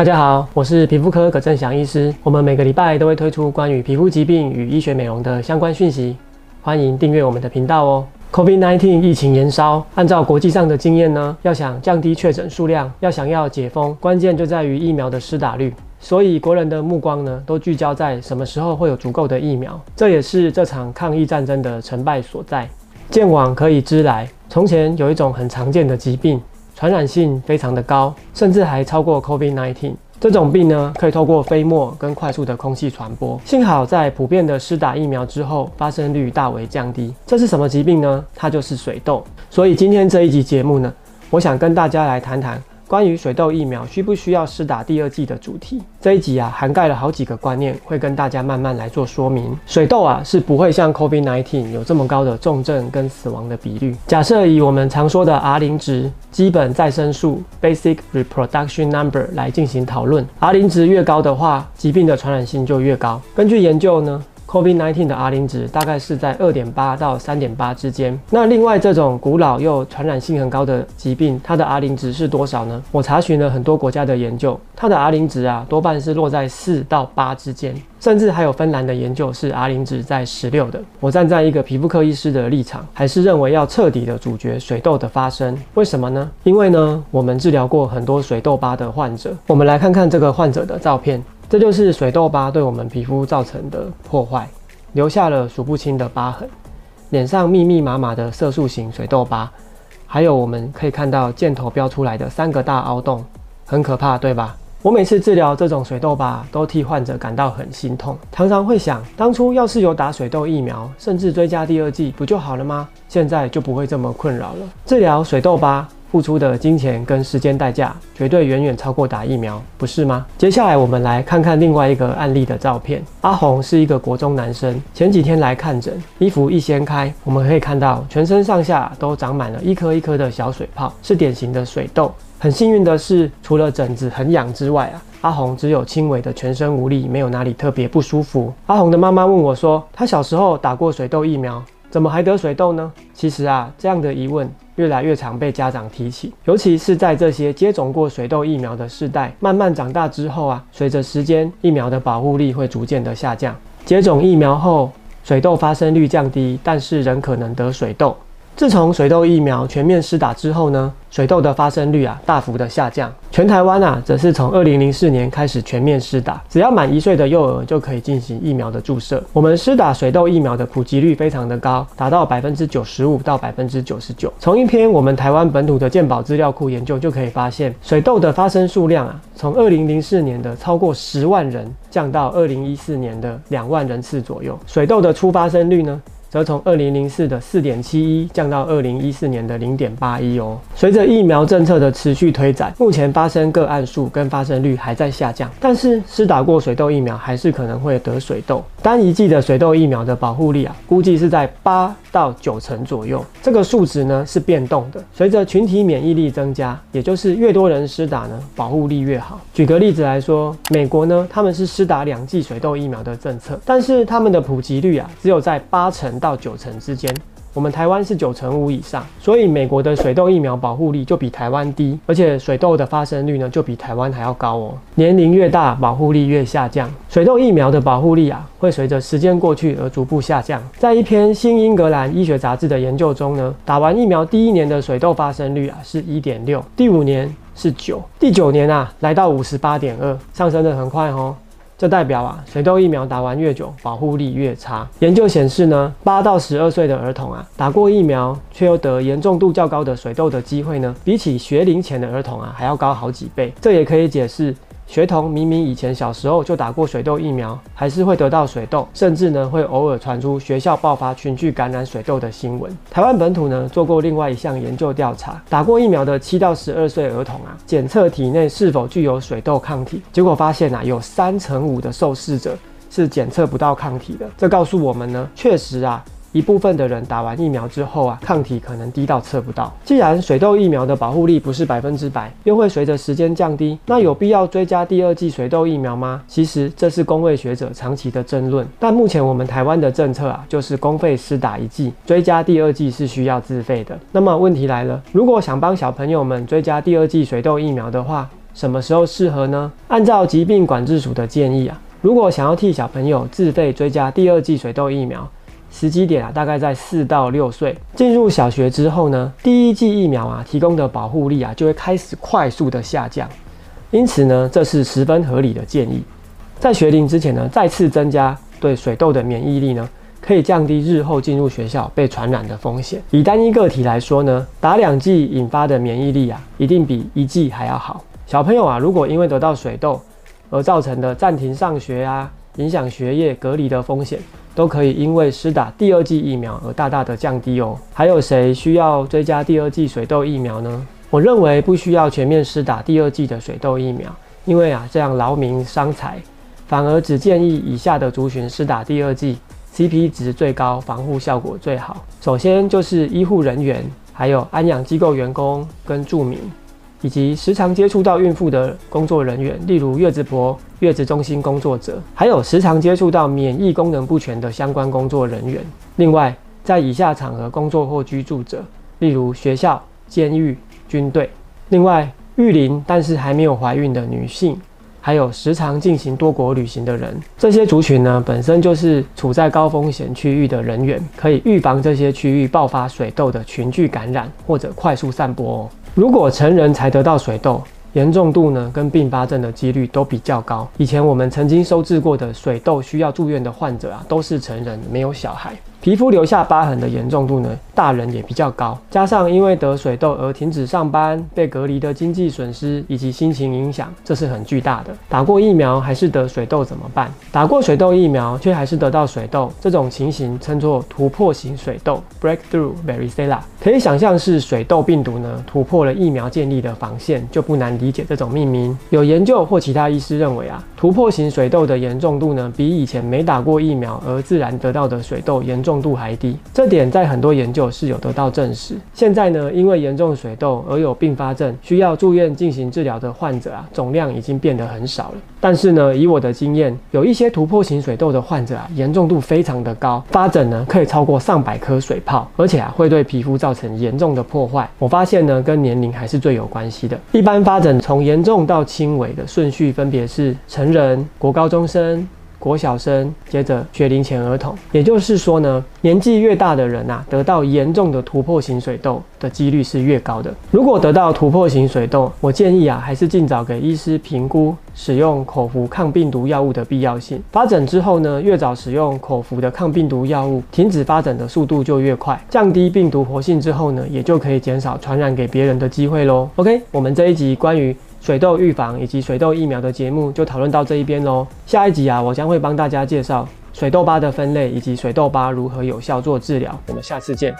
大家好，我是皮肤科葛正祥医师。我们每个礼拜都会推出关于皮肤疾病与医学美容的相关讯息，欢迎订阅我们的频道哦。COVID-19 疫情延烧，按照国际上的经验呢，要想降低确诊数量，要想要解封，关键就在于疫苗的施打率。所以国人的目光呢，都聚焦在什么时候会有足够的疫苗，这也是这场抗疫战争的成败所在。见往可以知来，从前有一种很常见的疾病。传染性非常的高，甚至还超过 COVID-19。这种病呢，可以透过飞沫跟快速的空气传播。幸好在普遍的施打疫苗之后，发生率大为降低。这是什么疾病呢？它就是水痘。所以今天这一集节目呢，我想跟大家来谈谈。关于水痘疫苗需不需要施打第二剂的主题，这一集啊涵盖了好几个观念，会跟大家慢慢来做说明。水痘啊是不会像 COVID-19 有这么高的重症跟死亡的比率。假设以我们常说的 R 零值基本再生数 （Basic Reproduction Number） 来进行讨论，R 零值越高的话，疾病的传染性就越高。根据研究呢。COVID-19 的 R 零值大概是在二点八到三点八之间。那另外这种古老又传染性很高的疾病，它的 R 零值是多少呢？我查询了很多国家的研究，它的 R 零值啊多半是落在四到八之间，甚至还有芬兰的研究是 R 零值在十六的。我站在一个皮肤科医师的立场，还是认为要彻底的阻绝水痘的发生。为什么呢？因为呢，我们治疗过很多水痘疤的患者，我们来看看这个患者的照片。这就是水痘疤对我们皮肤造成的破坏，留下了数不清的疤痕，脸上密密麻麻的色素型水痘疤，还有我们可以看到箭头标出来的三个大凹洞，很可怕，对吧？我每次治疗这种水痘疤，都替患者感到很心痛，常常会想，当初要是有打水痘疫苗，甚至追加第二剂，不就好了吗？现在就不会这么困扰了。治疗水痘疤。付出的金钱跟时间代价绝对远远超过打疫苗，不是吗？接下来我们来看看另外一个案例的照片。阿红是一个国中男生，前几天来看诊，衣服一掀开，我们可以看到全身上下都长满了一颗一颗的小水泡，是典型的水痘。很幸运的是，除了疹子很痒之外啊，阿红只有轻微的全身无力，没有哪里特别不舒服。阿红的妈妈问我说，她小时候打过水痘疫苗。怎么还得水痘呢？其实啊，这样的疑问越来越常被家长提起，尤其是在这些接种过水痘疫苗的世代慢慢长大之后啊，随着时间，疫苗的保护力会逐渐的下降。接种疫苗后，水痘发生率降低，但是仍可能得水痘。自从水痘疫苗全面施打之后呢，水痘的发生率啊大幅的下降。全台湾啊，则是从二零零四年开始全面施打，只要满一岁的幼儿就可以进行疫苗的注射。我们施打水痘疫苗的普及率非常的高，达到百分之九十五到百分之九十九。从一篇我们台湾本土的健保资料库研究就可以发现，水痘的发生数量啊，从二零零四年的超过十万人降到二零一四年的两万人次左右。水痘的初发生率呢，则从二零零四的四点七一降到二零一四年的零点八一哦。随着疫苗政策的持续推展，目前发生个案数跟发生率还在下降，但是施打过水痘疫苗还是可能会得水痘。单一剂的水痘疫苗的保护力啊，估计是在八到九成左右。这个数值呢是变动的，随着群体免疫力增加，也就是越多人施打呢，保护力越好。举个例子来说，美国呢他们是施打两剂水痘疫苗的政策，但是他们的普及率啊只有在八成。到九成之间，我们台湾是九成五以上，所以美国的水痘疫苗保护力就比台湾低，而且水痘的发生率呢就比台湾还要高哦。年龄越大，保护力越下降。水痘疫苗的保护力啊，会随着时间过去而逐步下降。在一篇《新英格兰医学杂志》的研究中呢，打完疫苗第一年的水痘发生率啊是一点六，第五年是九，第九年啊来到五十八点二，上升得很快哦。这代表啊，水痘疫苗打完越久，保护力越差。研究显示呢，八到十二岁的儿童啊，打过疫苗却又得严重度较高的水痘的机会呢，比起学龄前的儿童啊，还要高好几倍。这也可以解释。学童明明以前小时候就打过水痘疫苗，还是会得到水痘，甚至呢会偶尔传出学校爆发群聚感染水痘的新闻。台湾本土呢做过另外一项研究调查，打过疫苗的七到十二岁儿童啊，检测体内是否具有水痘抗体，结果发现啊有三成五的受试者是检测不到抗体的。这告诉我们呢，确实啊。一部分的人打完疫苗之后啊，抗体可能低到测不到。既然水痘疫苗的保护力不是百分之百，又会随着时间降低，那有必要追加第二剂水痘疫苗吗？其实这是公卫学者长期的争论。但目前我们台湾的政策啊，就是公费施打一剂，追加第二剂是需要自费的。那么问题来了，如果想帮小朋友们追加第二剂水痘疫苗的话，什么时候适合呢？按照疾病管制署的建议啊，如果想要替小朋友自费追加第二剂水痘疫苗，时机点啊，大概在四到六岁进入小学之后呢，第一剂疫苗啊提供的保护力啊就会开始快速的下降，因此呢，这是十分合理的建议。在学龄之前呢，再次增加对水痘的免疫力呢，可以降低日后进入学校被传染的风险。以单一个体来说呢，打两剂引发的免疫力啊，一定比一剂还要好。小朋友啊，如果因为得到水痘而造成的暂停上学啊，影响学业、隔离的风险。都可以因为施打第二剂疫苗而大大的降低哦。还有谁需要追加第二剂水痘疫苗呢？我认为不需要全面施打第二剂的水痘疫苗，因为啊这样劳民伤财，反而只建议以下的族群施打第二剂，CP 值最高，防护效果最好。首先就是医护人员，还有安养机构员工跟住民。以及时常接触到孕妇的工作人员，例如月子婆、月子中心工作者，还有时常接触到免疫功能不全的相关工作人员。另外，在以下场合工作或居住者，例如学校、监狱、军队。另外，育龄但是还没有怀孕的女性，还有时常进行多国旅行的人，这些族群呢，本身就是处在高风险区域的人员，可以预防这些区域爆发水痘的群聚感染或者快速散播哦。如果成人才得到水痘，严重度呢跟并发症的几率都比较高。以前我们曾经收治过的水痘需要住院的患者啊，都是成人，没有小孩。皮肤留下疤痕的严重度呢，大人也比较高。加上因为得水痘而停止上班、被隔离的经济损失以及心情影响，这是很巨大的。打过疫苗还是得水痘怎么办？打过水痘疫苗却还是得到水痘，这种情形称作突破型水痘 （Breakthrough Varicella）。可以想象是水痘病毒呢突破了疫苗建立的防线，就不难理解这种命名。有研究或其他医师认为啊，突破型水痘的严重度呢，比以前没打过疫苗而自然得到的水痘严重。重度还低，这点在很多研究是有得到证实。现在呢，因为严重水痘而有并发症需要住院进行治疗的患者啊，总量已经变得很少了。但是呢，以我的经验，有一些突破型水痘的患者啊，严重度非常的高，发疹呢可以超过上百颗水泡，而且啊会对皮肤造成严重的破坏。我发现呢，跟年龄还是最有关系的。一般发疹从严重到轻微的顺序分别是成人、国高中生。国小生，接着学龄前儿童，也就是说呢，年纪越大的人啊，得到严重的突破型水痘的几率是越高的。如果得到突破型水痘，我建议啊，还是尽早给医师评估使用口服抗病毒药物的必要性。发展之后呢，越早使用口服的抗病毒药物，停止发展的速度就越快，降低病毒活性之后呢，也就可以减少传染给别人的机会喽。OK，我们这一集关于水痘预防以及水痘疫苗的节目就讨论到这一边喽。下一集啊，我将会帮大家介绍水痘疤的分类以及水痘疤如何有效做治疗。我们下次见。